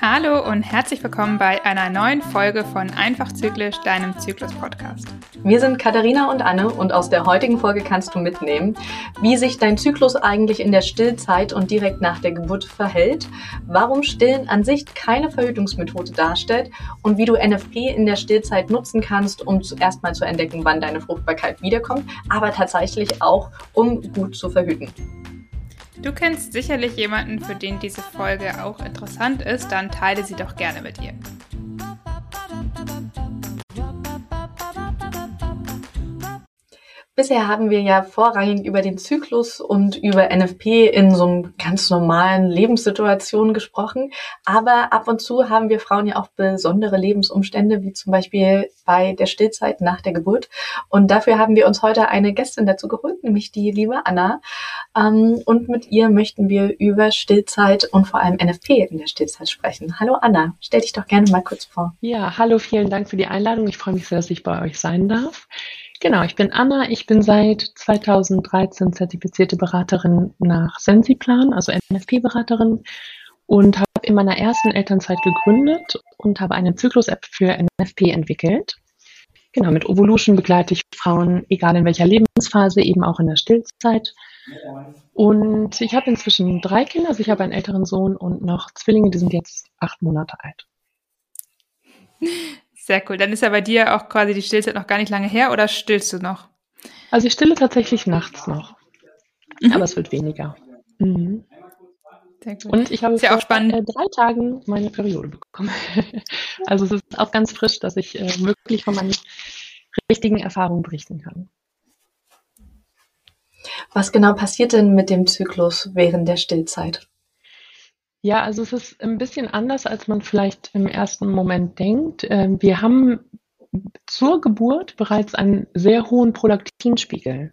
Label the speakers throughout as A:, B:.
A: Hallo und herzlich willkommen bei einer neuen Folge von Einfach Zyklisch, deinem Zyklus-Podcast.
B: Wir sind Katharina und Anne und aus der heutigen Folge kannst du mitnehmen, wie sich dein Zyklus eigentlich in der Stillzeit und direkt nach der Geburt verhält, warum Stillen an sich keine Verhütungsmethode darstellt und wie du NFP in der Stillzeit nutzen kannst, um zuerst mal zu entdecken, wann deine Fruchtbarkeit wiederkommt, aber tatsächlich auch, um gut zu verhüten.
A: Du kennst sicherlich jemanden, für den diese Folge auch interessant ist, dann teile sie doch gerne mit ihr.
B: Bisher haben wir ja vorrangig über den Zyklus und über NFP in so einem ganz normalen Lebenssituationen gesprochen. Aber ab und zu haben wir Frauen ja auch besondere Lebensumstände, wie zum Beispiel bei der Stillzeit nach der Geburt. Und dafür haben wir uns heute eine Gästin dazu geholt, nämlich die liebe Anna. Ähm, und mit ihr möchten wir über Stillzeit und vor allem NFP in der Stillzeit sprechen. Hallo Anna, stell dich doch gerne mal kurz vor.
C: Ja, hallo, vielen Dank für die Einladung. Ich freue mich sehr, dass ich bei euch sein darf. Genau, ich bin Anna. Ich bin seit 2013 zertifizierte Beraterin nach Sensiplan, also NFP-Beraterin und habe in meiner ersten Elternzeit gegründet und habe eine Zyklus-App für NFP entwickelt. Genau, mit Evolution begleite ich Frauen, egal in welcher Lebensphase, eben auch in der Stillzeit. Und ich habe inzwischen drei Kinder, also ich habe einen älteren Sohn und noch Zwillinge, die sind jetzt acht Monate alt.
A: Sehr cool. Dann ist ja bei dir auch quasi die Stillzeit noch gar nicht lange her oder stillst du noch?
C: Also ich stille tatsächlich nachts noch. Mhm. Aber es wird weniger. Mhm. Sehr gut. Und ich habe
A: ja vor äh,
C: drei Tagen meine Periode bekommen. also es ist auch ganz frisch, dass ich äh, wirklich von meinen richtigen Erfahrungen berichten kann.
B: Was genau passiert denn mit dem Zyklus während der Stillzeit?
C: Ja, also es ist ein bisschen anders, als man vielleicht im ersten Moment denkt. Ähm, wir haben zur Geburt bereits einen sehr hohen Prolaktinspiegel.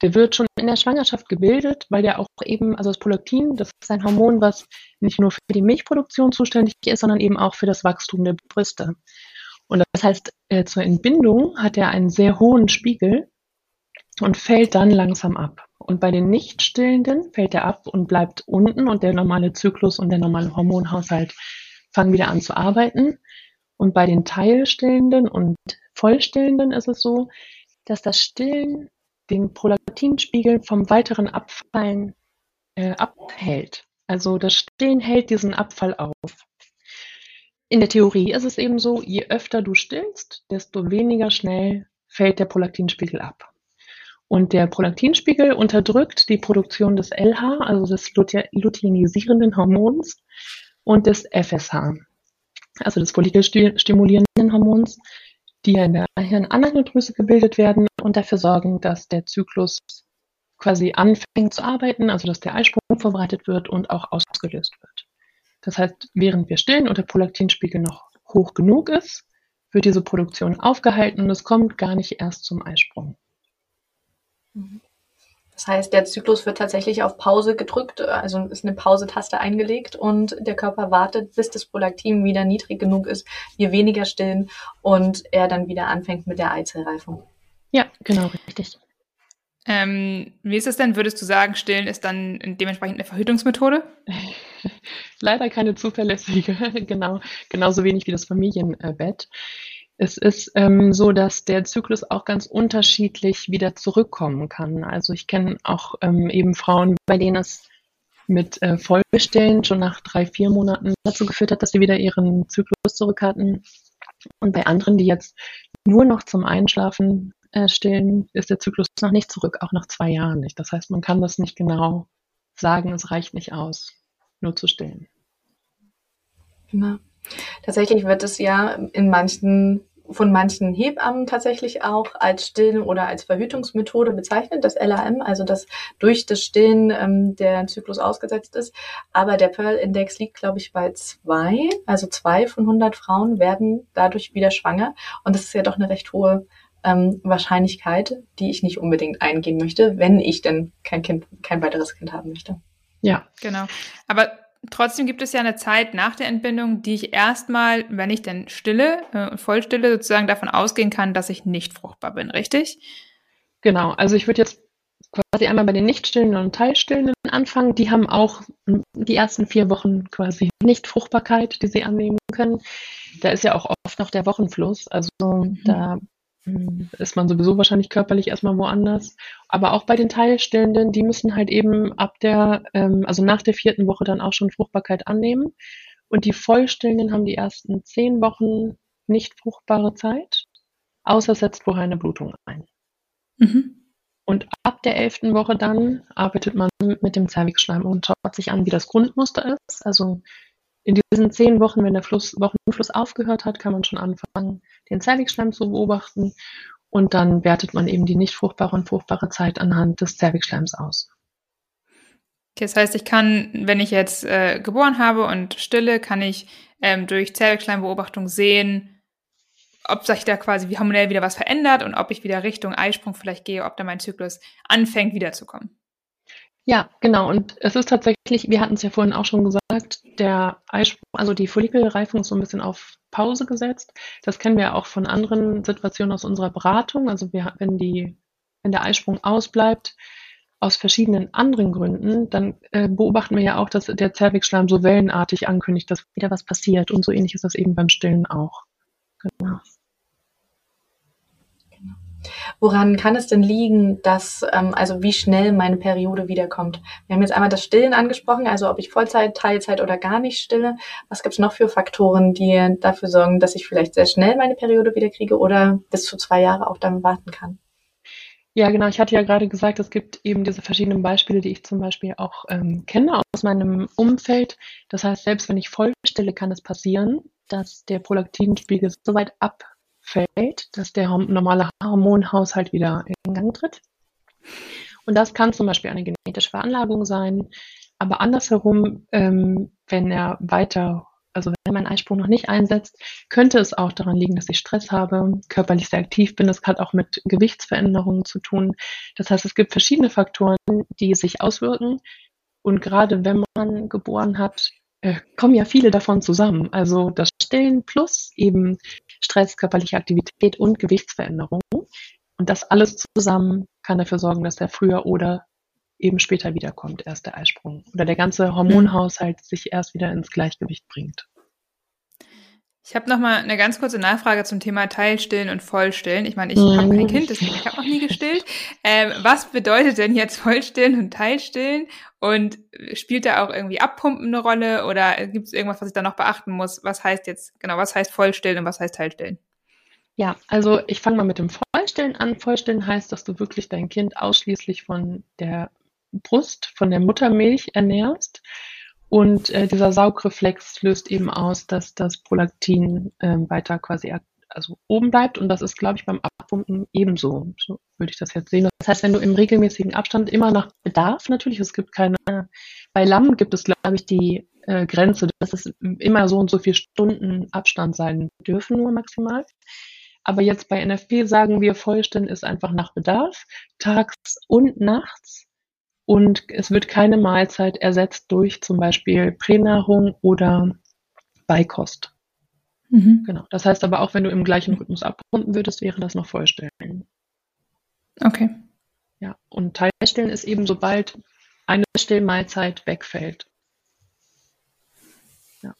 C: Der wird schon in der Schwangerschaft gebildet, weil der auch eben, also das Prolaktin, das ist ein Hormon, was nicht nur für die Milchproduktion zuständig ist, sondern eben auch für das Wachstum der Brüste. Und das heißt, äh, zur Entbindung hat er einen sehr hohen Spiegel und fällt dann langsam ab. Und bei den Nicht-Stillenden fällt er ab und bleibt unten und der normale Zyklus und der normale Hormonhaushalt fangen wieder an zu arbeiten. Und bei den Teilstillenden und Vollstillenden ist es so, dass das Stillen den Prolaktinspiegel vom weiteren Abfallen äh, abhält. Also das Stillen hält diesen Abfall auf. In der Theorie ist es eben so, je öfter du stillst, desto weniger schnell fällt der Prolaktinspiegel ab. Und der Prolaktinspiegel unterdrückt die Produktion des LH, also des luteinisierenden Hormons, und des FSH, also des follikelstimulierenden Hormons, die in der Hirnanagnodrüse gebildet werden und dafür sorgen, dass der Zyklus quasi anfängt zu arbeiten, also dass der Eisprung verbreitet wird und auch ausgelöst wird. Das heißt, während wir stillen und der Prolaktinspiegel noch hoch genug ist, wird diese Produktion aufgehalten und es kommt gar nicht erst zum Eisprung.
B: Das heißt, der Zyklus wird tatsächlich auf Pause gedrückt, also ist eine Pause-Taste eingelegt und der Körper wartet, bis das Prolaktin wieder niedrig genug ist, wir weniger stillen und er dann wieder anfängt mit der Eizellreifung.
C: Ja, genau, richtig.
A: Ähm, wie ist es denn? Würdest du sagen, Stillen ist dann dementsprechend eine Verhütungsmethode?
C: Leider keine zuverlässige, genau, genauso wenig wie das Familienbett. Es ist ähm, so, dass der Zyklus auch ganz unterschiedlich wieder zurückkommen kann. Also ich kenne auch ähm, eben Frauen, bei denen es mit äh, Vollstillen schon nach drei, vier Monaten dazu geführt hat, dass sie wieder ihren Zyklus zurück hatten. Und bei anderen, die jetzt nur noch zum Einschlafen äh, stillen, ist der Zyklus noch nicht zurück, auch nach zwei Jahren nicht. Das heißt, man kann das nicht genau sagen, es reicht nicht aus, nur zu stillen.
B: Genau. Tatsächlich wird es ja in manchen von manchen Hebammen tatsächlich auch als Stillen oder als Verhütungsmethode bezeichnet, das LAM, also dass durch das Stillen ähm, der Zyklus ausgesetzt ist. Aber der Pearl-Index liegt, glaube ich, bei zwei. Also zwei von 100 Frauen werden dadurch wieder schwanger. Und das ist ja doch eine recht hohe ähm, Wahrscheinlichkeit, die ich nicht unbedingt eingehen möchte, wenn ich denn kein Kind, kein weiteres Kind haben möchte.
A: Ja, genau. Aber Trotzdem gibt es ja eine Zeit nach der Entbindung, die ich erstmal, wenn ich denn stille äh, und voll stille, sozusagen davon ausgehen kann, dass ich nicht fruchtbar bin, richtig?
C: Genau, also ich würde jetzt quasi einmal bei den Nichtstillenden und Teilstillenden anfangen. Die haben auch die ersten vier Wochen quasi Nichtfruchtbarkeit, die sie annehmen können. Da ist ja auch oft noch der Wochenfluss. Also mhm. da hm, ist man sowieso wahrscheinlich körperlich erstmal woanders. Aber auch bei den Teilstillenden, die müssen halt eben ab der, ähm, also nach der vierten Woche dann auch schon Fruchtbarkeit annehmen. Und die Vollstillenden haben die ersten zehn Wochen nicht fruchtbare Zeit, außer setzt vorher eine Blutung ein. Mhm. Und ab der elften Woche dann arbeitet man mit dem Zervixschleim und schaut sich an, wie das Grundmuster ist. Also in diesen zehn Wochen, wenn der Fluss, Wochenfluss aufgehört hat, kann man schon anfangen, den Zervixschleim zu beobachten. Und dann wertet man eben die nicht fruchtbare und fruchtbare Zeit anhand des Zervixschleims aus.
A: Okay, das heißt, ich kann, wenn ich jetzt äh, geboren habe und stille, kann ich ähm, durch Zervixschleimbeobachtung sehen, ob sich da quasi wie hormonell wieder was verändert und ob ich wieder Richtung Eisprung vielleicht gehe, ob da mein Zyklus anfängt wiederzukommen.
C: Ja, genau. Und es ist tatsächlich, wir hatten es ja vorhin auch schon gesagt, der Eisprung, also die Follikelreifung ist so ein bisschen auf Pause gesetzt. Das kennen wir auch von anderen Situationen aus unserer Beratung. Also wir, wenn die, wenn der Eisprung ausbleibt, aus verschiedenen anderen Gründen, dann äh, beobachten wir ja auch, dass der Zervixschleim so wellenartig ankündigt, dass wieder was passiert. Und so ähnlich ist das eben beim Stillen auch. Genau.
B: Woran kann es denn liegen, dass, ähm, also wie schnell meine Periode wiederkommt? Wir haben jetzt einmal das Stillen angesprochen, also ob ich Vollzeit, Teilzeit oder gar nicht stille. Was gibt es noch für Faktoren, die dafür sorgen, dass ich vielleicht sehr schnell meine Periode wiederkriege oder bis zu zwei Jahre auch dann warten kann?
C: Ja, genau. Ich hatte ja gerade gesagt, es gibt eben diese verschiedenen Beispiele, die ich zum Beispiel auch ähm, kenne aus meinem Umfeld. Das heißt, selbst wenn ich voll stille, kann es passieren, dass der Prolaktinspiegel so weit ab fällt, dass der normale Hormonhaushalt wieder in Gang tritt. Und das kann zum Beispiel eine genetische Veranlagung sein, aber andersherum, ähm, wenn er weiter, also wenn mein Eisprung noch nicht einsetzt, könnte es auch daran liegen, dass ich Stress habe, körperlich sehr aktiv bin. Das hat auch mit Gewichtsveränderungen zu tun. Das heißt, es gibt verschiedene Faktoren, die sich auswirken. Und gerade wenn man geboren hat, äh, kommen ja viele davon zusammen. Also das Stillen plus eben Stress, körperliche Aktivität und Gewichtsveränderung. Und das alles zusammen kann dafür sorgen, dass er früher oder eben später wiederkommt, erst der Eisprung. Oder der ganze Hormonhaushalt sich erst wieder ins Gleichgewicht bringt.
A: Ich habe noch mal eine ganz kurze Nachfrage zum Thema Teilstillen und Vollstillen. Ich meine, ich mhm. habe kein Kind, deswegen ich habe noch nie gestillt. Ähm, was bedeutet denn jetzt Vollstillen und Teilstillen? Und spielt da auch irgendwie Abpumpen eine Rolle oder gibt es irgendwas, was ich da noch beachten muss? Was heißt jetzt genau, was heißt Vollstillen und was heißt Teilstillen?
C: Ja, also ich fange mal mit dem Vollstillen an. Vollstillen heißt, dass du wirklich dein Kind ausschließlich von der Brust, von der Muttermilch ernährst und äh, dieser Saugreflex löst eben aus, dass das Prolaktin äh, weiter quasi also oben bleibt. Und das ist, glaube ich, beim Abpumpen ebenso. So würde ich das jetzt sehen. Das heißt, wenn du im regelmäßigen Abstand immer nach Bedarf natürlich, es gibt keine, bei Lamm gibt es, glaube ich, die äh, Grenze, dass es immer so und so viele Stunden Abstand sein dürfen, nur maximal. Aber jetzt bei NFP sagen wir, Vollstände ist einfach nach Bedarf, tags und nachts und es wird keine Mahlzeit ersetzt durch zum Beispiel Pränahrung oder Beikost. Mhm. Genau. Das heißt aber auch, wenn du im gleichen Rhythmus abrunden würdest, wäre das noch Vollstellen.
A: Okay.
C: Ja, und Teilstellen ist eben, sobald eine Stillmahlzeit wegfällt. Ja.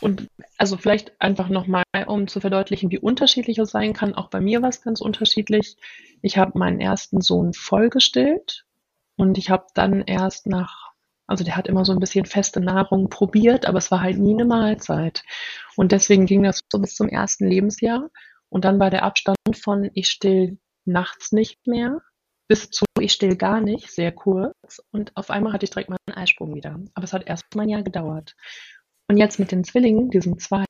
C: Und also vielleicht einfach nochmal, um zu verdeutlichen, wie unterschiedlich es sein kann. Auch bei mir war es ganz unterschiedlich. Ich habe meinen ersten Sohn vollgestillt und ich habe dann erst nach, also der hat immer so ein bisschen feste Nahrung probiert, aber es war halt nie eine Mahlzeit. Und deswegen ging das so bis zum ersten Lebensjahr. Und dann war der Abstand von ich still nachts nicht mehr bis zu ich still gar nicht, sehr kurz. Und auf einmal hatte ich direkt meinen Eisprung wieder. Aber es hat erst mal ein Jahr gedauert. Und jetzt mit den Zwillingen, diesen zwei,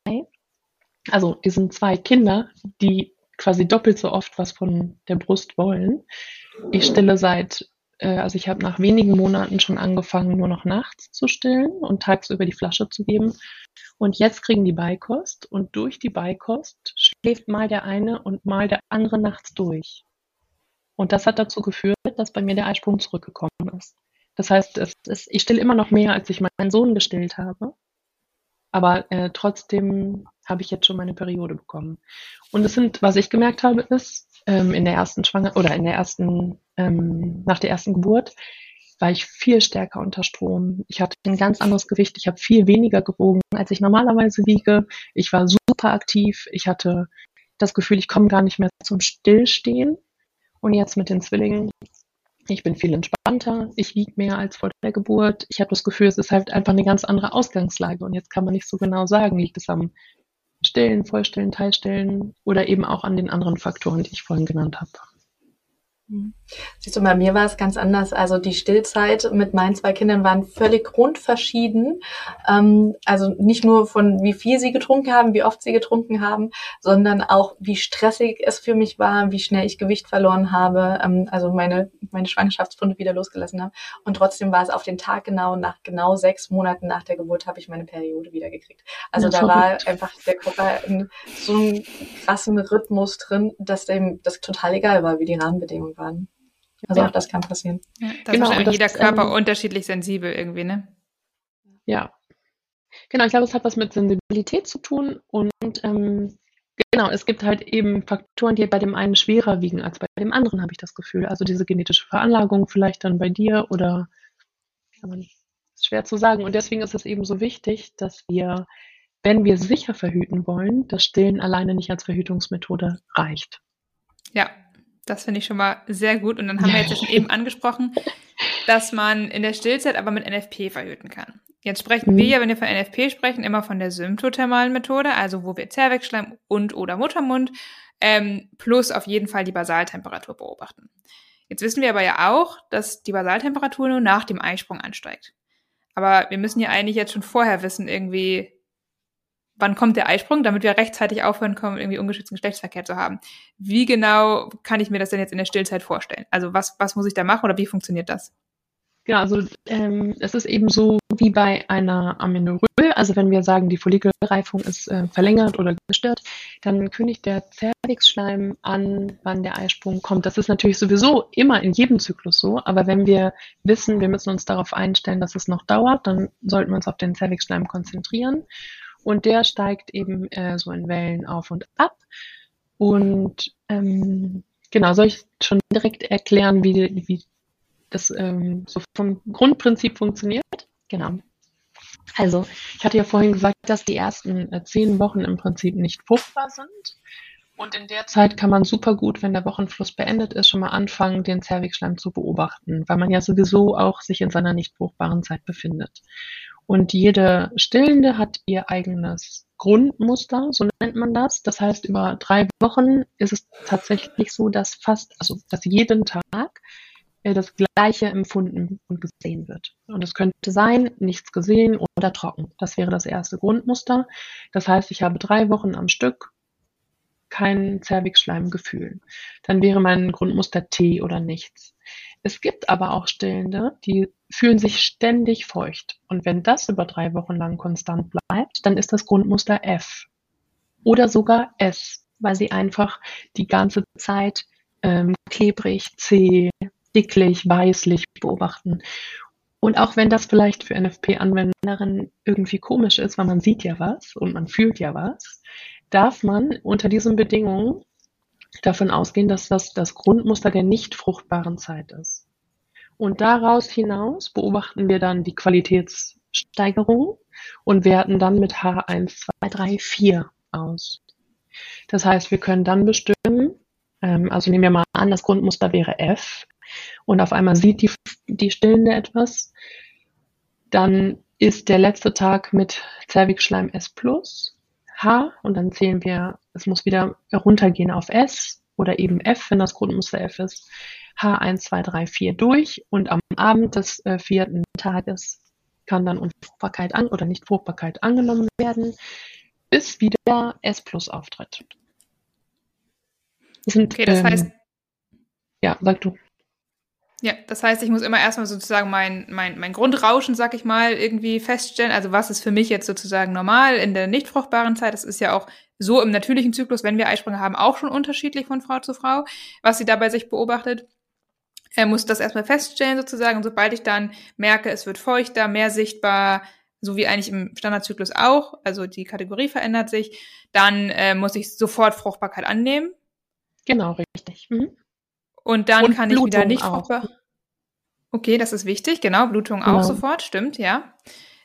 C: also diesen zwei Kinder, die quasi doppelt so oft was von der Brust wollen. Ich stille seit also ich habe nach wenigen Monaten schon angefangen, nur noch nachts zu stillen und tagsüber die Flasche zu geben. Und jetzt kriegen die Beikost und durch die Beikost schläft mal der eine und mal der andere nachts durch. Und das hat dazu geführt, dass bei mir der Eisprung zurückgekommen ist. Das heißt, ist, ich stille immer noch mehr, als ich meinen Sohn gestillt habe. Aber äh, trotzdem habe ich jetzt schon meine Periode bekommen. Und es sind, was ich gemerkt habe, ist, ähm, in der ersten Schwanger oder in der ersten, ähm, nach der ersten Geburt, war ich viel stärker unter Strom. Ich hatte ein ganz anderes Gewicht. Ich habe viel weniger gewogen, als ich normalerweise wiege. Ich war super aktiv. Ich hatte das Gefühl, ich komme gar nicht mehr zum Stillstehen. Und jetzt mit den Zwillingen, ich bin viel entspannter. Ich wiege mehr als vor der Geburt. Ich habe das Gefühl, es ist halt einfach eine ganz andere Ausgangslage. Und jetzt kann man nicht so genau sagen, liegt es am Stillen, Vollstillen, Teilstillen oder eben auch an den anderen Faktoren, die ich vorhin genannt habe.
B: Mhm. Siehst du, bei mir war es ganz anders. Also die Stillzeit mit meinen zwei Kindern waren völlig grundverschieden. Ähm, also nicht nur von wie viel sie getrunken haben, wie oft sie getrunken haben, sondern auch wie stressig es für mich war, wie schnell ich Gewicht verloren habe, ähm, also meine, meine Schwangerschaftsfunde wieder losgelassen habe. Und trotzdem war es auf den Tag genau, nach genau sechs Monaten nach der Geburt habe ich meine Periode wieder gekriegt. Also ja, da war einfach der Körper in so einem krassen Rhythmus drin, dass dem das total egal war, wie die Rahmenbedingungen waren. Also ja. auch das kann passieren.
A: Ja, da genau, ist jeder Körper ähm, unterschiedlich sensibel irgendwie, ne?
C: Ja. Genau, ich glaube, es hat was mit Sensibilität zu tun und ähm, genau, es gibt halt eben Faktoren, die bei dem einen schwerer wiegen als bei dem anderen, habe ich das Gefühl. Also diese genetische Veranlagung vielleicht dann bei dir oder kann man ist schwer zu sagen. Und deswegen ist es eben so wichtig, dass wir, wenn wir sicher verhüten wollen, das Stillen alleine nicht als Verhütungsmethode reicht.
A: Ja, das finde ich schon mal sehr gut. Und dann haben wir jetzt schon eben angesprochen, dass man in der Stillzeit aber mit NFP verhüten kann. Jetzt sprechen mhm. wir ja, wenn wir von NFP sprechen, immer von der symptothermalen Methode, also wo wir Zervixschleim und oder Muttermund ähm, plus auf jeden Fall die Basaltemperatur beobachten. Jetzt wissen wir aber ja auch, dass die Basaltemperatur nur nach dem Eisprung ansteigt. Aber wir müssen ja eigentlich jetzt schon vorher wissen, irgendwie, wann kommt der Eisprung, damit wir rechtzeitig aufhören können, irgendwie ungeschützten Geschlechtsverkehr zu haben. Wie genau kann ich mir das denn jetzt in der Stillzeit vorstellen? Also was, was muss ich da machen oder wie funktioniert das?
C: Genau, also ähm, es ist eben so wie bei einer Amenorrhoe. Also wenn wir sagen, die Follikelreifung ist äh, verlängert oder gestört, dann kündigt der Cervixschleim an, wann der Eisprung kommt. Das ist natürlich sowieso immer in jedem Zyklus so, aber wenn wir wissen, wir müssen uns darauf einstellen, dass es noch dauert, dann sollten wir uns auf den Cervixschleim konzentrieren. Und der steigt eben äh, so in Wellen auf und ab. Und ähm, genau, soll ich schon direkt erklären, wie, wie das ähm, so vom Grundprinzip funktioniert? Genau. Also, ich hatte ja vorhin gesagt, dass die ersten äh, zehn Wochen im Prinzip nicht fruchtbar sind. Und in der Zeit kann man super gut, wenn der Wochenfluss beendet ist, schon mal anfangen, den Zervixschleim zu beobachten, weil man ja sowieso auch sich in seiner nicht fruchtbaren Zeit befindet. Und jede Stillende hat ihr eigenes Grundmuster, so nennt man das. Das heißt, über drei Wochen ist es tatsächlich so, dass fast, also dass jeden Tag äh, das Gleiche empfunden und gesehen wird. Und es könnte sein, nichts gesehen oder trocken. Das wäre das erste Grundmuster. Das heißt, ich habe drei Wochen am Stück kein Zervixschleimgefühl. Dann wäre mein Grundmuster T oder nichts. Es gibt aber auch Stillende, die fühlen sich ständig feucht. Und wenn das über drei Wochen lang konstant bleibt, dann ist das Grundmuster F oder sogar S, weil sie einfach die ganze Zeit ähm, klebrig, zäh, dicklich, weißlich beobachten. Und auch wenn das vielleicht für NFP-Anwenderinnen irgendwie komisch ist, weil man sieht ja was und man fühlt ja was, darf man unter diesen Bedingungen davon ausgehen, dass das das Grundmuster der nicht fruchtbaren Zeit ist. Und daraus hinaus beobachten wir dann die Qualitätssteigerung und werten dann mit H1, 2, 3, 4 aus. Das heißt, wir können dann bestimmen, ähm, also nehmen wir mal an, das Grundmuster wäre F und auf einmal sieht die, die Stillende etwas, dann ist der letzte Tag mit Zervixschleim S plus H und dann zählen wir, es muss wieder runtergehen auf S oder eben F, wenn das Grundmuster F ist, H1, 2, 3, 4 durch und am Abend des äh, vierten Tages kann dann Unfruchtbarkeit an oder Nichtfruchtbarkeit angenommen werden, bis wieder S plus auftritt.
A: Das sind, okay, das ähm, heißt.
C: Ja, sag du.
A: Ja, das heißt, ich muss immer erstmal sozusagen mein, mein, mein Grundrauschen, sag ich mal, irgendwie feststellen. Also was ist für mich jetzt sozusagen normal in der nicht fruchtbaren Zeit? Das ist ja auch so im natürlichen Zyklus, wenn wir Eisprünge haben, auch schon unterschiedlich von Frau zu Frau, was sie dabei sich beobachtet. Er muss das erstmal feststellen sozusagen. Und sobald ich dann merke, es wird feuchter, mehr sichtbar, so wie eigentlich im Standardzyklus auch, also die Kategorie verändert sich, dann äh, muss ich sofort Fruchtbarkeit annehmen.
C: Genau, richtig. Mhm.
A: Und dann Und kann Blutung ich wieder nicht fruchtbar. Okay, das ist wichtig, genau, Blutung genau. auch sofort, stimmt, ja.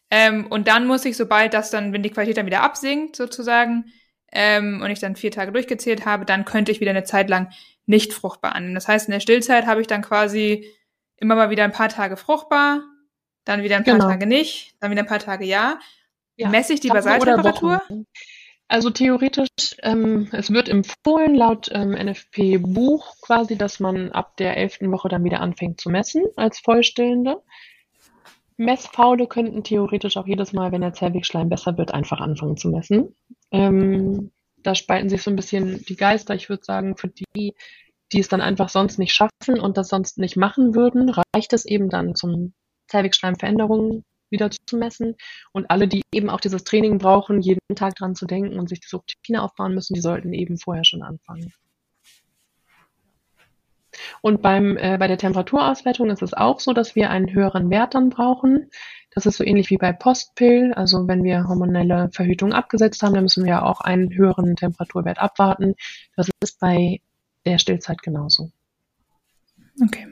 A: Ähm, und dann muss ich, sobald das dann, wenn die Qualität dann wieder absinkt, sozusagen, ähm, und ich dann vier Tage durchgezählt habe, dann könnte ich wieder eine Zeit lang nicht fruchtbar annehmen. Das heißt, in der Stillzeit habe ich dann quasi immer mal wieder ein paar Tage fruchtbar, dann wieder ein paar genau. Tage nicht, dann wieder ein paar Tage ja. ja. Messe ich die Basaltemperatur?
C: Also theoretisch, ähm, es wird empfohlen laut ähm, NFP-Buch quasi, dass man ab der elften Woche dann wieder anfängt zu messen als Vollstillende. Messfaule könnten theoretisch auch jedes Mal, wenn der Zellwegschleim besser wird, einfach anfangen zu messen. Ähm, da spalten sich so ein bisschen die Geister. Ich würde sagen, für die, die es dann einfach sonst nicht schaffen und das sonst nicht machen würden, reicht es eben dann zum Zellwegschleimveränderungen wieder zu messen. Und alle, die eben auch dieses Training brauchen, jeden Tag dran zu denken und sich diese Routine aufbauen müssen, die sollten eben vorher schon anfangen. Und beim, äh, bei der Temperaturauswertung ist es auch so, dass wir einen höheren Wert dann brauchen. Das ist so ähnlich wie bei Postpill. Also wenn wir hormonelle Verhütung abgesetzt haben, dann müssen wir auch einen höheren Temperaturwert abwarten. Das ist bei der Stillzeit genauso.
A: Okay.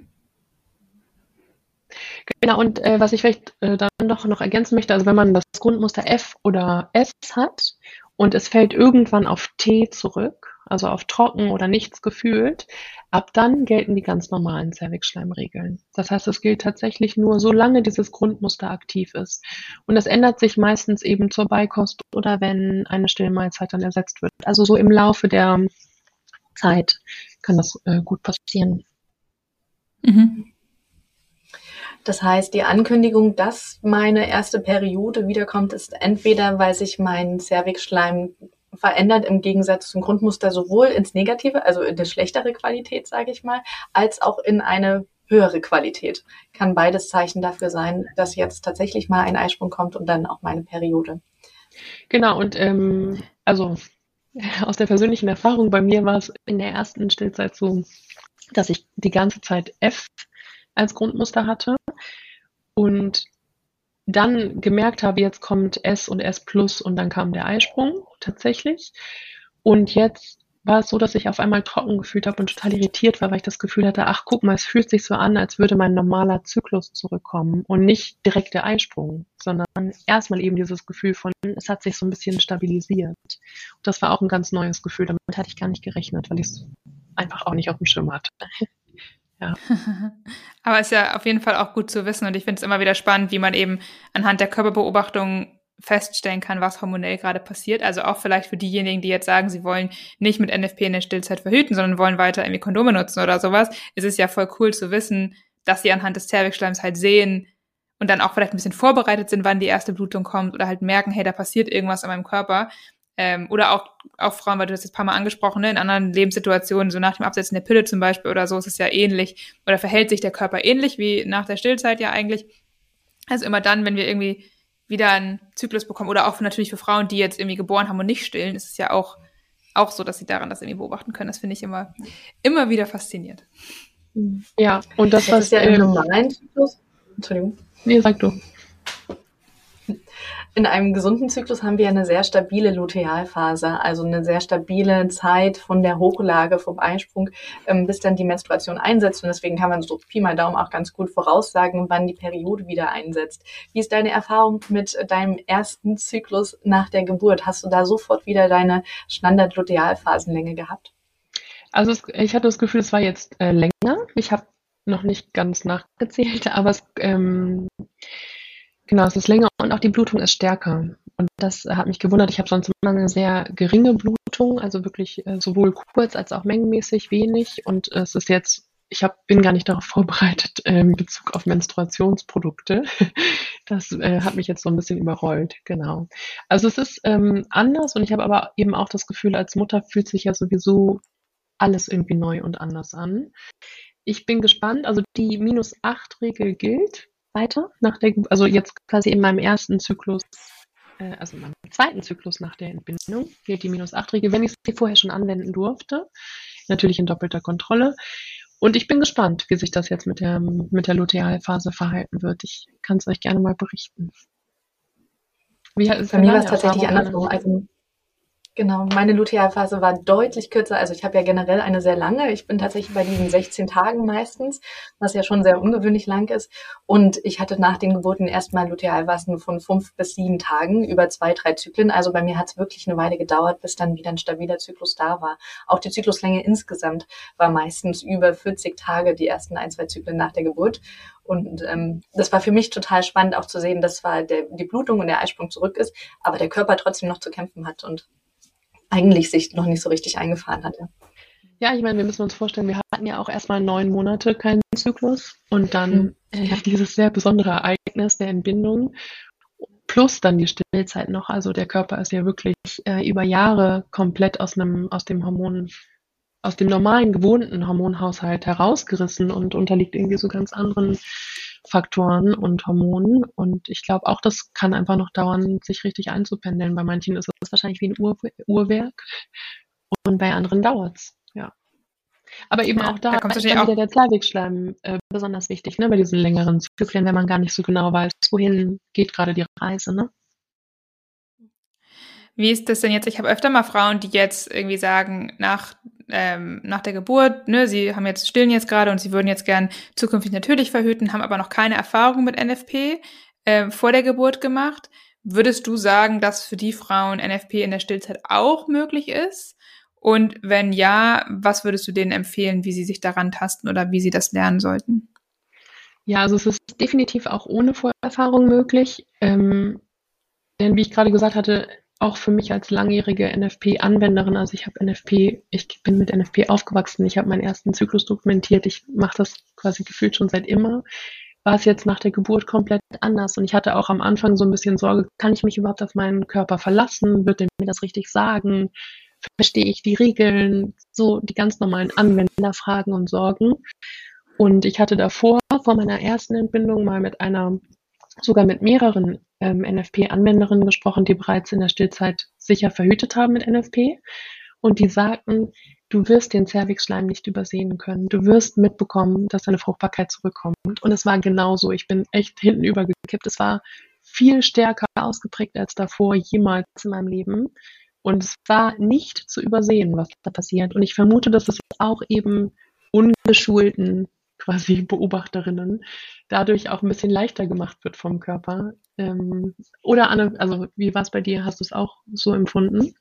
C: Genau, und äh, was ich vielleicht äh, dann doch noch ergänzen möchte, also wenn man das Grundmuster F oder S hat und es fällt irgendwann auf T zurück, also auf trocken oder nichts gefühlt, ab dann gelten die ganz normalen Cervixschleimregeln. Das heißt, es gilt tatsächlich nur, solange dieses Grundmuster aktiv ist. Und das ändert sich meistens eben zur Beikost oder wenn eine Stillmahlzeit dann ersetzt wird. Also so im Laufe der Zeit kann das äh, gut passieren.
B: Mhm. Das heißt, die Ankündigung, dass meine erste Periode wiederkommt, ist entweder, weil sich mein Cervixschleim verändert im Gegensatz zum Grundmuster sowohl ins Negative, also in eine schlechtere Qualität, sage ich mal, als auch in eine höhere Qualität. Kann beides Zeichen dafür sein, dass jetzt tatsächlich mal ein Eisprung kommt und dann auch meine Periode.
C: Genau, und ähm, also aus der persönlichen Erfahrung bei mir war es in der ersten Stillzeit so, dass ich die ganze Zeit F als Grundmuster hatte und dann gemerkt habe, jetzt kommt S und S plus und dann kam der Eisprung tatsächlich. Und jetzt war es so, dass ich auf einmal trocken gefühlt habe und total irritiert war, weil ich das Gefühl hatte, ach guck mal, es fühlt sich so an, als würde mein normaler Zyklus zurückkommen und nicht direkt der Eisprung, sondern erstmal eben dieses Gefühl von, es hat sich so ein bisschen stabilisiert. Und das war auch ein ganz neues Gefühl, damit hatte ich gar nicht gerechnet, weil ich es einfach auch nicht auf dem Schirm hatte.
A: Ja. Aber es ist ja auf jeden Fall auch gut zu wissen und ich finde es immer wieder spannend, wie man eben anhand der Körperbeobachtung feststellen kann, was hormonell gerade passiert. Also auch vielleicht für diejenigen, die jetzt sagen, sie wollen nicht mit NFP in der Stillzeit verhüten, sondern wollen weiter irgendwie Kondome nutzen oder sowas, ist es ja voll cool zu wissen, dass sie anhand des Zervixschleims halt sehen und dann auch vielleicht ein bisschen vorbereitet sind, wann die erste Blutung kommt oder halt merken, hey, da passiert irgendwas in meinem Körper ähm, oder auch, auch Frauen, weil du das jetzt ein paar Mal angesprochen, ne, in anderen Lebenssituationen, so nach dem Absetzen der Pille zum Beispiel oder so, ist es ja ähnlich oder verhält sich der Körper ähnlich wie nach der Stillzeit ja eigentlich. Also immer dann, wenn wir irgendwie wieder einen Zyklus bekommen oder auch natürlich für Frauen, die jetzt irgendwie geboren haben und nicht stillen, ist es ja auch, auch so, dass sie daran das irgendwie beobachten können. Das finde ich immer, immer wieder faszinierend.
C: Ja, und das, das ist ja im normalen Zyklus. Entschuldigung. Nee, sag du
B: in einem gesunden Zyklus haben wir eine sehr stabile Lutealphase, also eine sehr stabile Zeit von der Hochlage vom Eisprung, ähm, bis dann die Menstruation einsetzt. Und deswegen kann man so Pi mal Daumen auch ganz gut voraussagen, wann die Periode wieder einsetzt. Wie ist deine Erfahrung mit deinem ersten Zyklus nach der Geburt? Hast du da sofort wieder deine Standard-Lutealphasenlänge gehabt?
C: Also ich hatte das Gefühl, es war jetzt äh, länger. Ich habe noch nicht ganz nachgezählt, aber es ähm, Genau, es ist länger und auch die Blutung ist stärker. Und das hat mich gewundert. Ich habe sonst immer eine sehr geringe Blutung, also wirklich äh, sowohl kurz als auch mengenmäßig wenig. Und äh, es ist jetzt, ich hab, bin gar nicht darauf vorbereitet äh, in Bezug auf Menstruationsprodukte. Das äh, hat mich jetzt so ein bisschen überrollt, genau. Also es ist ähm, anders und ich habe aber eben auch das Gefühl, als Mutter fühlt sich ja sowieso alles irgendwie neu und anders an. Ich bin gespannt, also die minus 8 Regel gilt weiter nach der, also jetzt quasi in meinem ersten Zyklus, äh, also in meinem zweiten Zyklus nach der Entbindung, gilt die minus 8 Regel, wenn ich sie vorher schon anwenden durfte. Natürlich in doppelter Kontrolle. Und ich bin gespannt, wie sich das jetzt mit der, mit der Lutealphase verhalten wird. Ich kann es euch gerne mal berichten.
B: Wie, Bei mir war es tatsächlich andersrum. Also Genau, meine Lutealphase war deutlich kürzer. Also ich habe ja generell eine sehr lange. Ich bin tatsächlich bei diesen 16 Tagen meistens, was ja schon sehr ungewöhnlich lang ist. Und ich hatte nach den Geburten erstmal Lutealphasen von fünf bis sieben Tagen über zwei, drei Zyklen. Also bei mir hat es wirklich eine Weile gedauert, bis dann wieder ein stabiler Zyklus da war. Auch die Zykluslänge insgesamt war meistens über 40 Tage, die ersten ein, zwei Zyklen nach der Geburt. Und ähm, das war für mich total spannend auch zu sehen, dass zwar der, die Blutung und der Eisprung zurück ist, aber der Körper trotzdem noch zu kämpfen hat. Und eigentlich sich noch nicht so richtig eingefahren hatte.
C: Ja, ich meine, wir müssen uns vorstellen, wir hatten ja auch erstmal neun Monate keinen Zyklus und dann mhm. dieses sehr besondere Ereignis der Entbindung plus dann die Stillzeit noch. Also der Körper ist ja wirklich äh, über Jahre komplett aus einem aus dem Hormon aus dem normalen gewohnten Hormonhaushalt herausgerissen und unterliegt irgendwie so ganz anderen Faktoren und Hormonen. Und ich glaube auch, das kann einfach noch dauern, sich richtig einzupendeln. Bei manchen ist es wahrscheinlich wie ein Uhr Uhrwerk und bei anderen dauert's. Ja. Aber eben ja, auch da, da ist dann wieder der Zervixschleim äh, besonders wichtig, ne, bei diesen längeren Zyklen, wenn man gar nicht so genau weiß, wohin geht gerade die Reise, ne?
A: Wie ist das denn jetzt? Ich habe öfter mal Frauen, die jetzt irgendwie sagen, nach ähm, nach der Geburt, ne, sie haben jetzt stillen jetzt gerade und sie würden jetzt gern zukünftig natürlich verhüten, haben aber noch keine Erfahrung mit NFP äh, vor der Geburt gemacht. Würdest du sagen, dass für die Frauen NFP in der Stillzeit auch möglich ist? Und wenn ja, was würdest du denen empfehlen, wie sie sich daran tasten oder wie sie das lernen sollten?
C: Ja, also es ist definitiv auch ohne Vorerfahrung möglich. Ähm, denn wie ich gerade gesagt hatte, auch für mich als langjährige NFP-Anwenderin, also ich habe NFP, ich bin mit NFP aufgewachsen, ich habe meinen ersten Zyklus dokumentiert, ich mache das quasi gefühlt schon seit immer, war es jetzt nach der Geburt komplett anders. Und ich hatte auch am Anfang so ein bisschen Sorge, kann ich mich überhaupt auf meinen Körper verlassen, wird er mir das richtig sagen, verstehe ich die Regeln, so die ganz normalen Anwenderfragen und Sorgen. Und ich hatte davor, vor meiner ersten Entbindung, mal mit einer sogar mit mehreren ähm, NFP-Anwenderinnen gesprochen, die bereits in der Stillzeit sicher verhütet haben mit NFP. Und die sagten, du wirst den Cervixschleim nicht übersehen können. Du wirst mitbekommen, dass deine Fruchtbarkeit zurückkommt. Und es war genauso. Ich bin echt hinten übergekippt. Es war viel stärker ausgeprägt als davor jemals in meinem Leben. Und es war nicht zu übersehen, was da passiert. Und ich vermute, dass es auch eben ungeschulten quasi Beobachterinnen dadurch auch ein bisschen leichter gemacht wird vom Körper. Ähm, oder Anne, also wie war es bei dir? Hast du es auch so empfunden?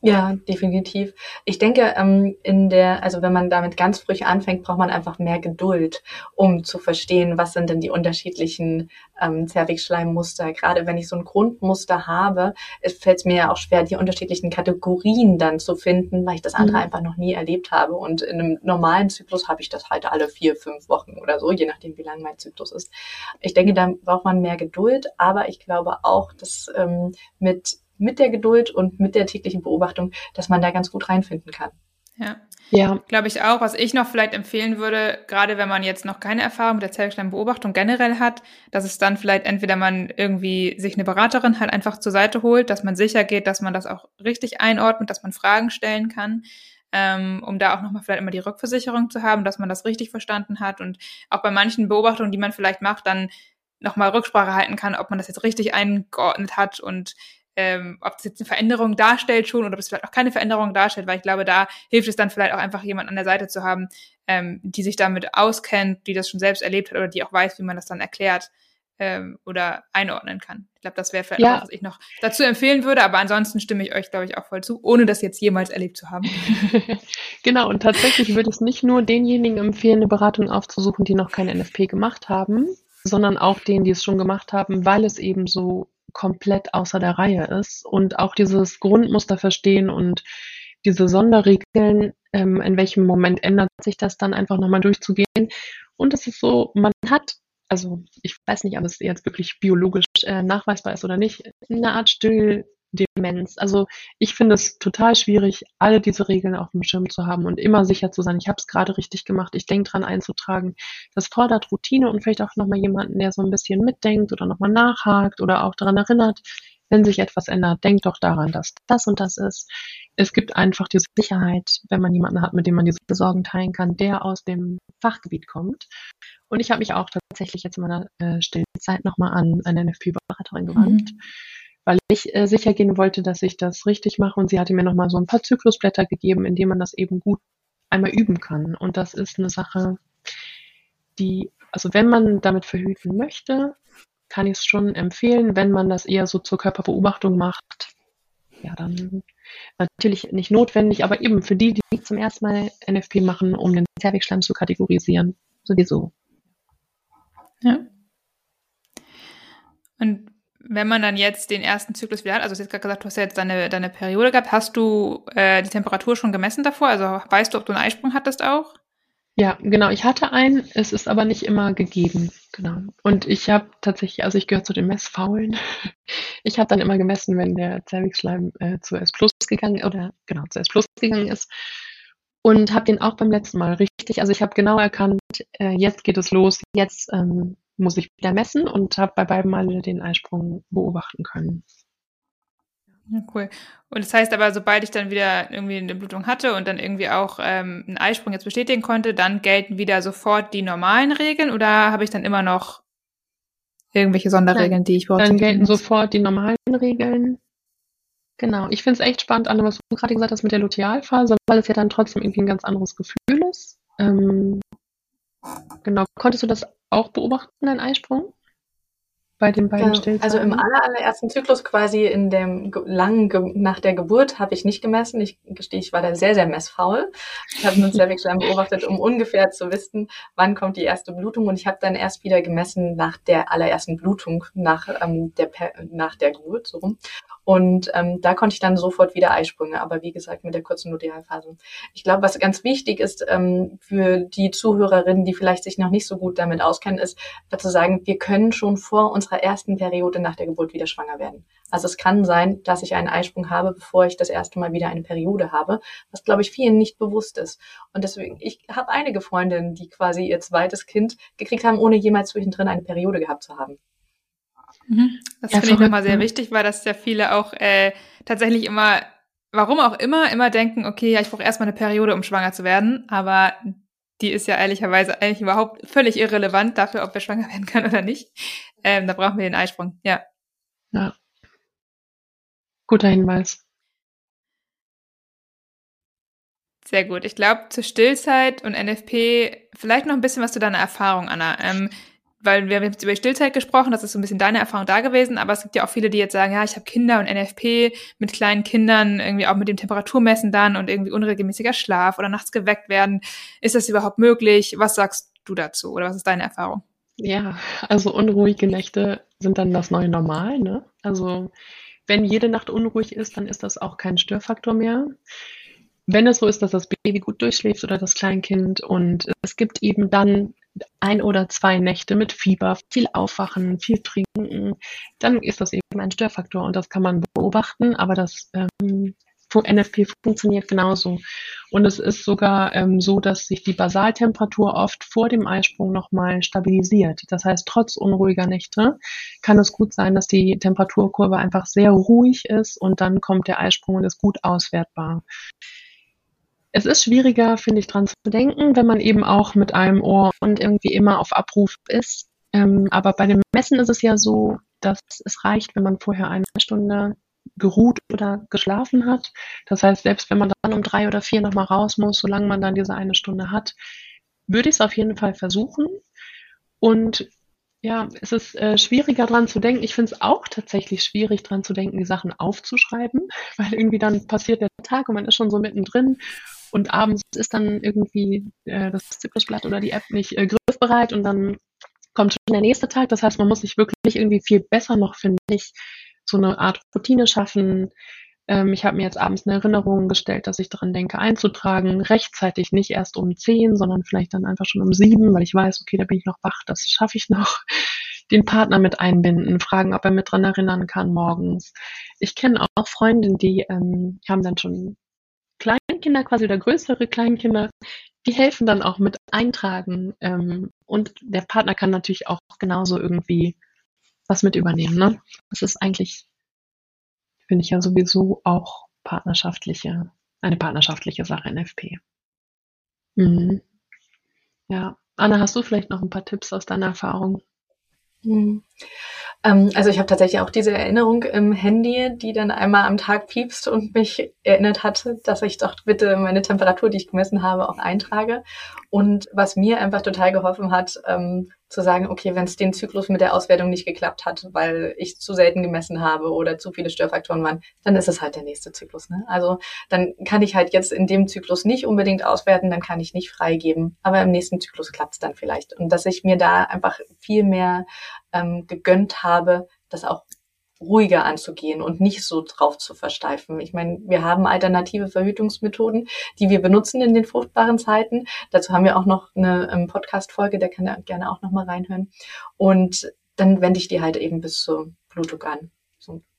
B: Ja, definitiv. Ich denke, ähm, in der, also wenn man damit ganz früh anfängt, braucht man einfach mehr Geduld, um zu verstehen, was sind denn die unterschiedlichen ähm, Zervixschleimmuster. Gerade wenn ich so ein Grundmuster habe, fällt es mir ja auch schwer, die unterschiedlichen Kategorien dann zu finden, weil ich das andere mhm. einfach noch nie erlebt habe. Und in einem normalen Zyklus habe ich das halt alle vier, fünf Wochen oder so, je nachdem, wie lang mein Zyklus ist. Ich denke, da braucht man mehr Geduld, aber ich glaube auch, dass ähm, mit mit der Geduld und mit der täglichen Beobachtung, dass man da ganz gut reinfinden kann.
A: Ja. Ja. Glaube ich auch. Was ich noch vielleicht empfehlen würde, gerade wenn man jetzt noch keine Erfahrung mit der Zellschleimbeobachtung generell hat, dass es dann vielleicht entweder man irgendwie sich eine Beraterin halt einfach zur Seite holt, dass man sicher geht, dass man das auch richtig einordnet, dass man Fragen stellen kann, ähm, um da auch nochmal vielleicht immer die Rückversicherung zu haben, dass man das richtig verstanden hat und auch bei manchen Beobachtungen, die man vielleicht macht, dann nochmal Rücksprache halten kann, ob man das jetzt richtig eingeordnet hat und ähm, ob das jetzt eine Veränderung darstellt schon oder ob es vielleicht auch keine Veränderung darstellt, weil ich glaube, da hilft es dann vielleicht auch einfach jemand an der Seite zu haben, ähm, die sich damit auskennt, die das schon selbst erlebt hat oder die auch weiß, wie man das dann erklärt ähm, oder einordnen kann. Ich glaube, das wäre vielleicht ja. auch, was ich noch dazu empfehlen würde, aber ansonsten stimme ich euch, glaube ich, auch voll zu, ohne das jetzt jemals erlebt zu haben.
C: genau, und tatsächlich würde ich nicht nur denjenigen empfehlen, eine Beratung aufzusuchen, die noch keine NFP gemacht haben, sondern auch denen, die es schon gemacht haben, weil es eben so komplett außer der Reihe ist und auch dieses Grundmuster verstehen und diese Sonderregeln, ähm, in welchem Moment ändert sich das dann einfach nochmal durchzugehen. Und es ist so, man hat, also ich weiß nicht, ob es jetzt wirklich biologisch äh, nachweisbar ist oder nicht, eine Art Still, Demenz. Also ich finde es total schwierig, alle diese Regeln auf dem Schirm zu haben und immer sicher zu sein, ich habe es gerade richtig gemacht, ich denke dran einzutragen. Das fordert Routine und vielleicht auch nochmal jemanden, der so ein bisschen mitdenkt oder nochmal nachhakt oder auch daran erinnert, wenn sich etwas ändert, denkt doch daran, dass das und das ist. Es gibt einfach diese Sicherheit, wenn man jemanden hat, mit dem man diese Sorgen teilen kann, der aus dem Fachgebiet kommt. Und ich habe mich auch tatsächlich jetzt in meiner äh, stillen Zeit nochmal an eine NFP-Beraterin gewandt. Mhm weil ich äh, sicher gehen wollte, dass ich das richtig mache. Und sie hatte mir nochmal so ein paar Zyklusblätter gegeben, in denen man das eben gut einmal üben kann. Und das ist eine Sache, die, also wenn man damit verhüten möchte, kann ich es schon empfehlen. Wenn man das eher so zur Körperbeobachtung macht, ja, dann natürlich nicht notwendig, aber eben für die, die zum ersten Mal NFP machen, um den Zervixschleim zu kategorisieren, sowieso.
A: Ja. Und wenn man dann jetzt den ersten Zyklus wieder hat, also du hast jetzt gerade gesagt, du hast ja jetzt deine, deine Periode gehabt, hast du äh, die Temperatur schon gemessen davor? Also weißt du, ob du einen Eisprung hattest auch?
C: Ja, genau. Ich hatte einen, es ist aber nicht immer gegeben. Genau. Und ich habe tatsächlich, also ich gehöre zu den Messfaulen. Ich habe dann immer gemessen, wenn der Zervixschleim äh, zu S Plus gegangen oder genau zu S Plus gegangen ist. Und habe den auch beim letzten Mal richtig, also ich habe genau erkannt, äh, jetzt geht es los, jetzt ähm, muss ich wieder messen und habe bei beiden Male den Eisprung beobachten können.
A: Ja, cool. Und das heißt aber, sobald ich dann wieder irgendwie eine Blutung hatte und dann irgendwie auch ähm, einen Eisprung jetzt bestätigen konnte, dann gelten wieder sofort die normalen Regeln oder habe ich dann immer noch irgendwelche Sonderregeln, Nein, die ich
C: überhaupt Dann gelten sofort die normalen Regeln. Genau. Ich finde es echt spannend, Anne, was du gerade gesagt hast mit der Lutealphase, weil es ja dann trotzdem irgendwie ein ganz anderes Gefühl ist. Ähm, genau. Konntest du das auch beobachten, dein Eisprung? Bei den beiden ja,
B: Stillzeiten? Also im aller, allerersten Zyklus quasi in dem langen, Ge nach der Geburt habe ich nicht gemessen. Ich gestehe, ich war da sehr, sehr messfaul. Ich habe nur Cervixschleim beobachtet, um ungefähr zu wissen, wann kommt die erste Blutung. Und ich habe dann erst wieder gemessen nach der allerersten Blutung, nach, ähm, der, nach der Geburt, so rum. Und ähm, da konnte ich dann sofort wieder Eisprünge, aber wie gesagt mit der kurzen Lutealphase. Ich glaube, was ganz wichtig ist ähm, für die Zuhörerinnen, die vielleicht sich noch nicht so gut damit auskennen, ist zu sagen, wir können schon vor unserer ersten Periode nach der Geburt wieder schwanger werden. Also es kann sein, dass ich einen Eisprung habe, bevor ich das erste Mal wieder eine Periode habe, was glaube ich vielen nicht bewusst ist. Und deswegen, ich habe einige Freundinnen, die quasi ihr zweites Kind gekriegt haben, ohne jemals zwischendrin eine Periode gehabt zu haben.
A: Mhm. Das ja, finde ich nochmal sehr wichtig, weil das ja viele auch äh, tatsächlich immer, warum auch immer, immer denken, okay, ja, ich brauche erstmal eine Periode, um schwanger zu werden, aber die ist ja ehrlicherweise eigentlich überhaupt völlig irrelevant dafür, ob wir schwanger werden können oder nicht. Ähm, da brauchen wir den Eisprung, ja.
C: Ja. Guter Hinweis.
A: Sehr gut. Ich glaube, zur Stillzeit und NFP vielleicht noch ein bisschen was zu deiner Erfahrung, Anna. Ähm, weil wir haben jetzt über Stillzeit gesprochen, das ist so ein bisschen deine Erfahrung da gewesen, aber es gibt ja auch viele, die jetzt sagen, ja, ich habe Kinder und NFP mit kleinen Kindern, irgendwie auch mit dem Temperaturmessen dann und irgendwie unregelmäßiger Schlaf oder nachts geweckt werden. Ist das überhaupt möglich? Was sagst du dazu oder was ist deine Erfahrung?
C: Ja, also unruhige Nächte sind dann das neue Normal, ne? Also wenn jede Nacht unruhig ist, dann ist das auch kein Störfaktor mehr wenn es so ist, dass das Baby gut durchschläft oder das Kleinkind und es gibt eben dann ein oder zwei Nächte mit Fieber, viel Aufwachen, viel Trinken, dann ist das eben ein Störfaktor und das kann man beobachten, aber das ähm, NFP funktioniert genauso. Und es ist sogar ähm, so, dass sich die Basaltemperatur oft vor dem Eisprung nochmal stabilisiert. Das heißt, trotz unruhiger Nächte kann es gut sein, dass die Temperaturkurve einfach sehr ruhig ist und dann kommt der Eisprung und ist gut auswertbar. Es ist schwieriger, finde ich, dran zu denken, wenn man eben auch mit einem Ohr und irgendwie immer auf Abruf ist. Ähm, aber bei dem Messen ist es ja so, dass es reicht, wenn man vorher eine Stunde geruht oder geschlafen hat. Das heißt, selbst wenn man dann um drei oder vier nochmal raus muss, solange man dann diese eine Stunde hat, würde ich es auf jeden Fall versuchen. Und ja, es ist äh, schwieriger dran zu denken. Ich finde es auch tatsächlich schwierig dran zu denken, die Sachen aufzuschreiben, weil irgendwie dann passiert der Tag und man ist schon so mittendrin und abends ist dann irgendwie äh, das Zyklusblatt oder die App nicht äh, griffbereit und dann kommt schon der nächste Tag. Das heißt, man muss sich wirklich irgendwie viel besser noch, finde ich, so eine Art Routine schaffen. Ähm, ich habe mir jetzt abends eine Erinnerung gestellt, dass ich daran denke, einzutragen, rechtzeitig, nicht erst um zehn, sondern vielleicht dann einfach schon um sieben, weil ich weiß, okay, da bin ich noch wach, das schaffe ich noch. Den Partner mit einbinden, fragen, ob er mit dran erinnern kann morgens. Ich kenne auch Freundinnen, die ähm, haben dann schon Kleinkinder quasi oder größere Kleinkinder, die helfen dann auch mit eintragen. Ähm, und der Partner kann natürlich auch genauso irgendwie was mit übernehmen. Ne? Das ist eigentlich, finde ich ja sowieso auch partnerschaftliche, eine partnerschaftliche Sache NFP. Mhm. Ja. Anna, hast du vielleicht noch ein paar Tipps aus deiner Erfahrung?
B: Mhm. Ähm, also ich habe tatsächlich auch diese Erinnerung im Handy, die dann einmal am Tag piepst und mich erinnert hatte, dass ich doch bitte meine Temperatur, die ich gemessen habe, auch eintrage. Und was mir einfach total geholfen hat, ähm, zu sagen, okay, wenn es den Zyklus mit der Auswertung nicht geklappt hat, weil ich zu selten gemessen habe oder zu viele Störfaktoren waren, dann ist es halt der nächste Zyklus. Ne? Also dann kann ich halt jetzt in dem Zyklus nicht unbedingt auswerten, dann kann ich nicht freigeben, aber im nächsten Zyklus klappt es dann vielleicht. Und dass ich mir da einfach viel mehr ähm, gegönnt habe, das auch ruhiger anzugehen und nicht so drauf zu versteifen. Ich meine, wir haben alternative Verhütungsmethoden, die wir benutzen in den fruchtbaren Zeiten. Dazu haben wir auch noch eine ähm, Podcast-Folge, der kann da gerne auch noch mal reinhören. Und dann wende ich die halt eben bis zur Blutung an.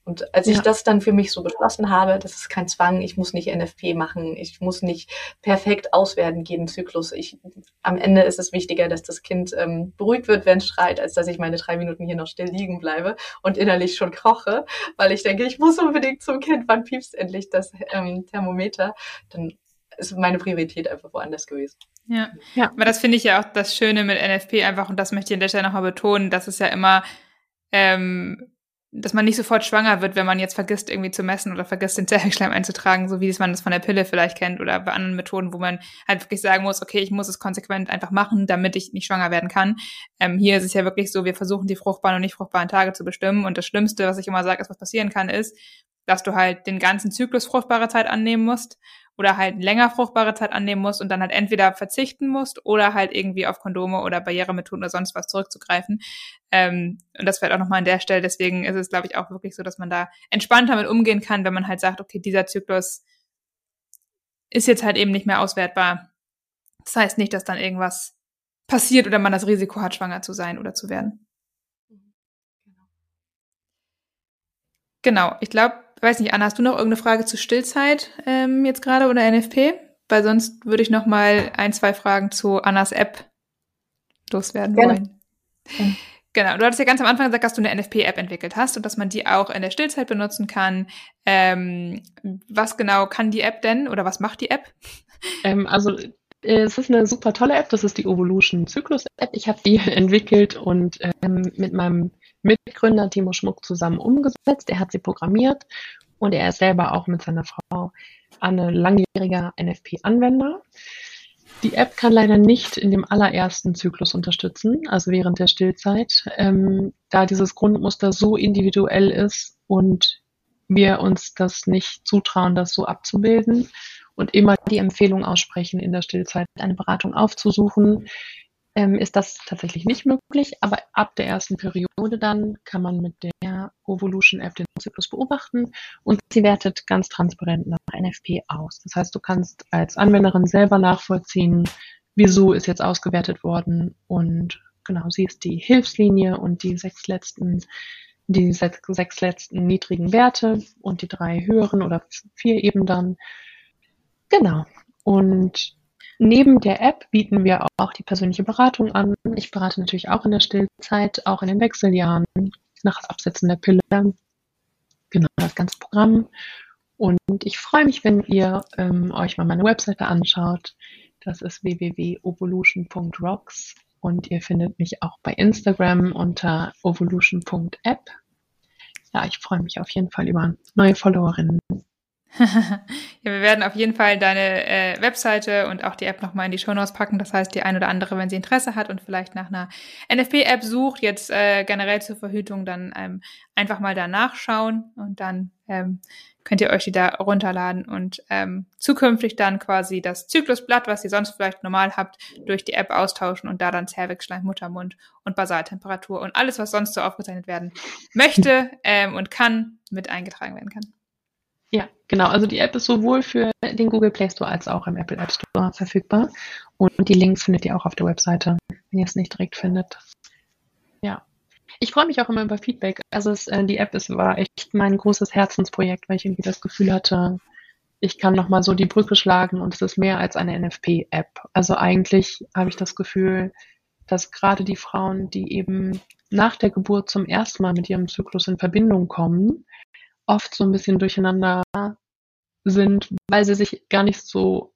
B: Und als ja. ich das dann für mich so beschlossen habe, das ist kein Zwang, ich muss nicht NFP machen, ich muss nicht perfekt auswerten jeden Zyklus. Ich, am Ende ist es wichtiger, dass das Kind ähm, beruhigt wird, wenn es schreit, als dass ich meine drei Minuten hier noch still liegen bleibe und innerlich schon koche, weil ich denke, ich muss unbedingt zum Kind, wann piepst endlich das ähm, Thermometer? Dann ist meine Priorität einfach woanders gewesen.
A: Ja, ja. aber das finde ich ja auch das Schöne mit NFP einfach, und das möchte ich an der Stelle nochmal betonen, dass es ja immer ähm, dass man nicht sofort schwanger wird, wenn man jetzt vergisst, irgendwie zu messen oder vergisst, den Zervixschleim einzutragen, so wie man das von der Pille vielleicht kennt oder bei anderen Methoden, wo man halt wirklich sagen muss, okay, ich muss es konsequent einfach machen, damit ich nicht schwanger werden kann. Ähm, hier ist es ja wirklich so, wir versuchen die fruchtbaren und nicht fruchtbaren Tage zu bestimmen und das Schlimmste, was ich immer sage, ist, was passieren kann, ist, dass du halt den ganzen Zyklus fruchtbare Zeit annehmen musst oder halt länger fruchtbare Zeit annehmen musst und dann halt entweder verzichten musst oder halt irgendwie auf Kondome oder Barrieremethoden oder sonst was zurückzugreifen. Ähm, und das fällt auch nochmal an der Stelle. Deswegen ist es, glaube ich, auch wirklich so, dass man da entspannter mit umgehen kann, wenn man halt sagt, okay, dieser Zyklus ist jetzt halt eben nicht mehr auswertbar. Das heißt nicht, dass dann irgendwas passiert oder man das Risiko hat, schwanger zu sein oder zu werden. Genau, ich glaube, weiß nicht, Anna, hast du noch irgendeine Frage zu Stillzeit ähm, jetzt gerade oder NFP? Weil sonst würde ich noch mal ein, zwei Fragen zu Annas App loswerden Gerne. wollen. Genau, du hattest ja ganz am Anfang gesagt, dass du eine NFP-App entwickelt hast und dass man die auch in der Stillzeit benutzen kann. Ähm, was genau kann die App denn oder was macht die App?
C: Ähm, also äh, es ist eine super tolle App, das ist die Evolution Zyklus App. Ich habe die entwickelt und ähm, mit meinem Mitgründer Timo Schmuck zusammen umgesetzt. Er hat sie programmiert und er ist selber auch mit seiner Frau Anne langjähriger NFP-Anwender. Die App kann leider nicht in dem allerersten Zyklus unterstützen, also während der Stillzeit, ähm, da dieses Grundmuster so individuell ist und wir uns das nicht zutrauen, das so abzubilden und immer die Empfehlung aussprechen, in der Stillzeit eine Beratung aufzusuchen, ähm, ist das tatsächlich nicht möglich, aber ab der ersten Periode dann kann man mit der Ovolution App den Zyklus beobachten und sie wertet ganz transparent nach NFP aus. Das heißt, du kannst als Anwenderin selber nachvollziehen, wieso ist jetzt ausgewertet worden und genau, sie ist die Hilfslinie und die sechs letzten die sechs, sechs letzten niedrigen Werte und die drei höheren oder vier eben dann. Genau. Und Neben der App bieten wir auch die persönliche Beratung an. Ich berate natürlich auch in der Stillzeit, auch in den Wechseljahren, nach Absetzen der Pille. Genau, das ganze Programm. Und ich freue mich, wenn ihr ähm, euch mal meine Webseite anschaut. Das ist www.ovolution.rocks und ihr findet mich auch bei Instagram unter ovolution.app. Ja, ich freue mich auf jeden Fall über neue Followerinnen.
A: Ja, wir werden auf jeden Fall deine äh, Webseite und auch die App nochmal in die Show Notes packen. Das heißt, die ein oder andere, wenn sie Interesse hat und vielleicht nach einer NFP-App sucht, jetzt äh, generell zur Verhütung, dann ähm, einfach mal da nachschauen und dann ähm, könnt ihr euch die da runterladen und ähm, zukünftig dann quasi das Zyklusblatt, was ihr sonst vielleicht normal habt, durch die App austauschen und da dann Zervixschleim, Muttermund und Basaltemperatur und alles, was sonst so aufgezeichnet werden möchte ähm, und kann, mit eingetragen werden kann.
C: Ja, genau. Also die App ist sowohl für den Google Play Store als auch im Apple App Store verfügbar. Und die Links findet ihr auch auf der Webseite, wenn ihr es nicht direkt findet. Ja. Ich freue mich auch immer über Feedback. Also es, äh, die App ist, war echt mein großes Herzensprojekt, weil ich irgendwie das Gefühl hatte, ich kann nochmal so die Brücke schlagen und es ist mehr als eine NFP-App. Also eigentlich habe ich das Gefühl, dass gerade die Frauen, die eben nach der Geburt zum ersten Mal mit ihrem Zyklus in Verbindung kommen, oft so ein bisschen durcheinander sind, weil sie sich gar nicht so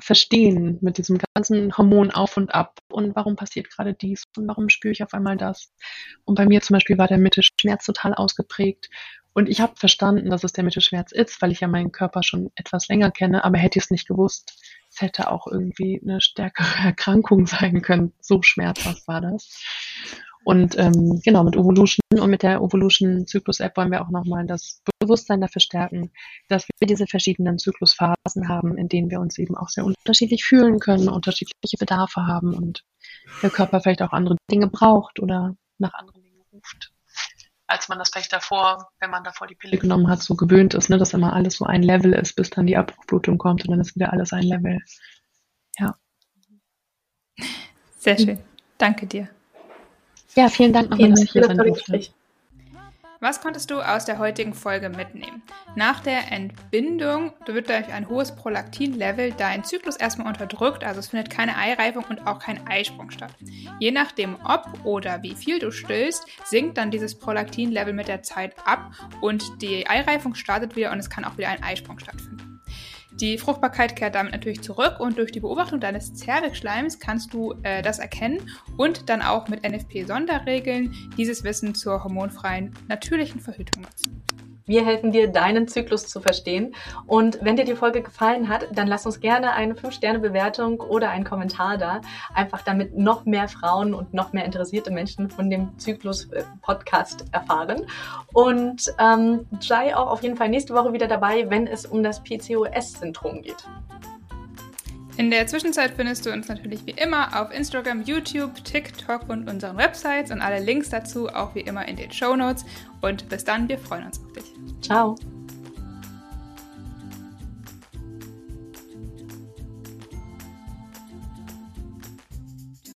C: verstehen mit diesem ganzen Hormon auf und ab und warum passiert gerade dies und warum spüre ich auf einmal das. Und bei mir zum Beispiel war der Mittelschmerz total ausgeprägt und ich habe verstanden, dass es der Mittelschmerz ist, weil ich ja meinen Körper schon etwas länger kenne, aber hätte ich es nicht gewusst, es hätte auch irgendwie eine stärkere Erkrankung sein können. So schmerzhaft war das. Und ähm, genau, mit Evolution und mit der Evolution Zyklus App wollen wir auch nochmal das Bewusstsein dafür stärken, dass wir diese verschiedenen Zyklusphasen haben, in denen wir uns eben auch sehr unterschiedlich fühlen können, unterschiedliche Bedarfe haben und der Körper vielleicht auch andere Dinge braucht oder nach anderen Dingen ruft als man das vielleicht davor, wenn man davor die Pille genommen hat, so gewöhnt ist, ne, dass immer alles so ein Level ist, bis dann die Abbruchblutung kommt und dann ist wieder alles ein Level. Ja.
A: Sehr schön. Danke dir.
C: Ja, vielen Dank nochmal, dass ich hier sein durfte.
A: Was konntest du aus der heutigen Folge mitnehmen? Nach der Entbindung wird durch ein hohes Prolaktin-Level dein Zyklus erstmal unterdrückt, also es findet keine Eireifung und auch kein Eisprung statt. Je nachdem, ob oder wie viel du stillst, sinkt dann dieses Prolaktin-Level mit der Zeit ab und die Eireifung startet wieder und es kann auch wieder ein Eisprung stattfinden. Die Fruchtbarkeit kehrt damit natürlich zurück und durch die Beobachtung deines Zervixschleims kannst du äh, das erkennen und dann auch mit NFP-Sonderregeln dieses Wissen zur hormonfreien natürlichen Verhütung nutzen.
B: Wir helfen dir, deinen Zyklus zu verstehen. Und wenn dir die Folge gefallen hat, dann lass uns gerne eine 5-Sterne-Bewertung oder einen Kommentar da. Einfach damit noch mehr Frauen und noch mehr interessierte Menschen von dem Zyklus-Podcast erfahren. Und ähm, sei auch auf jeden Fall nächste Woche wieder dabei, wenn es um das PCOS-Syndrom geht.
A: In der Zwischenzeit findest du uns natürlich wie immer auf Instagram, YouTube, TikTok und unseren Websites und alle Links dazu auch wie immer in den Show Notes. Und bis dann, wir freuen uns auf dich.
B: Ciao.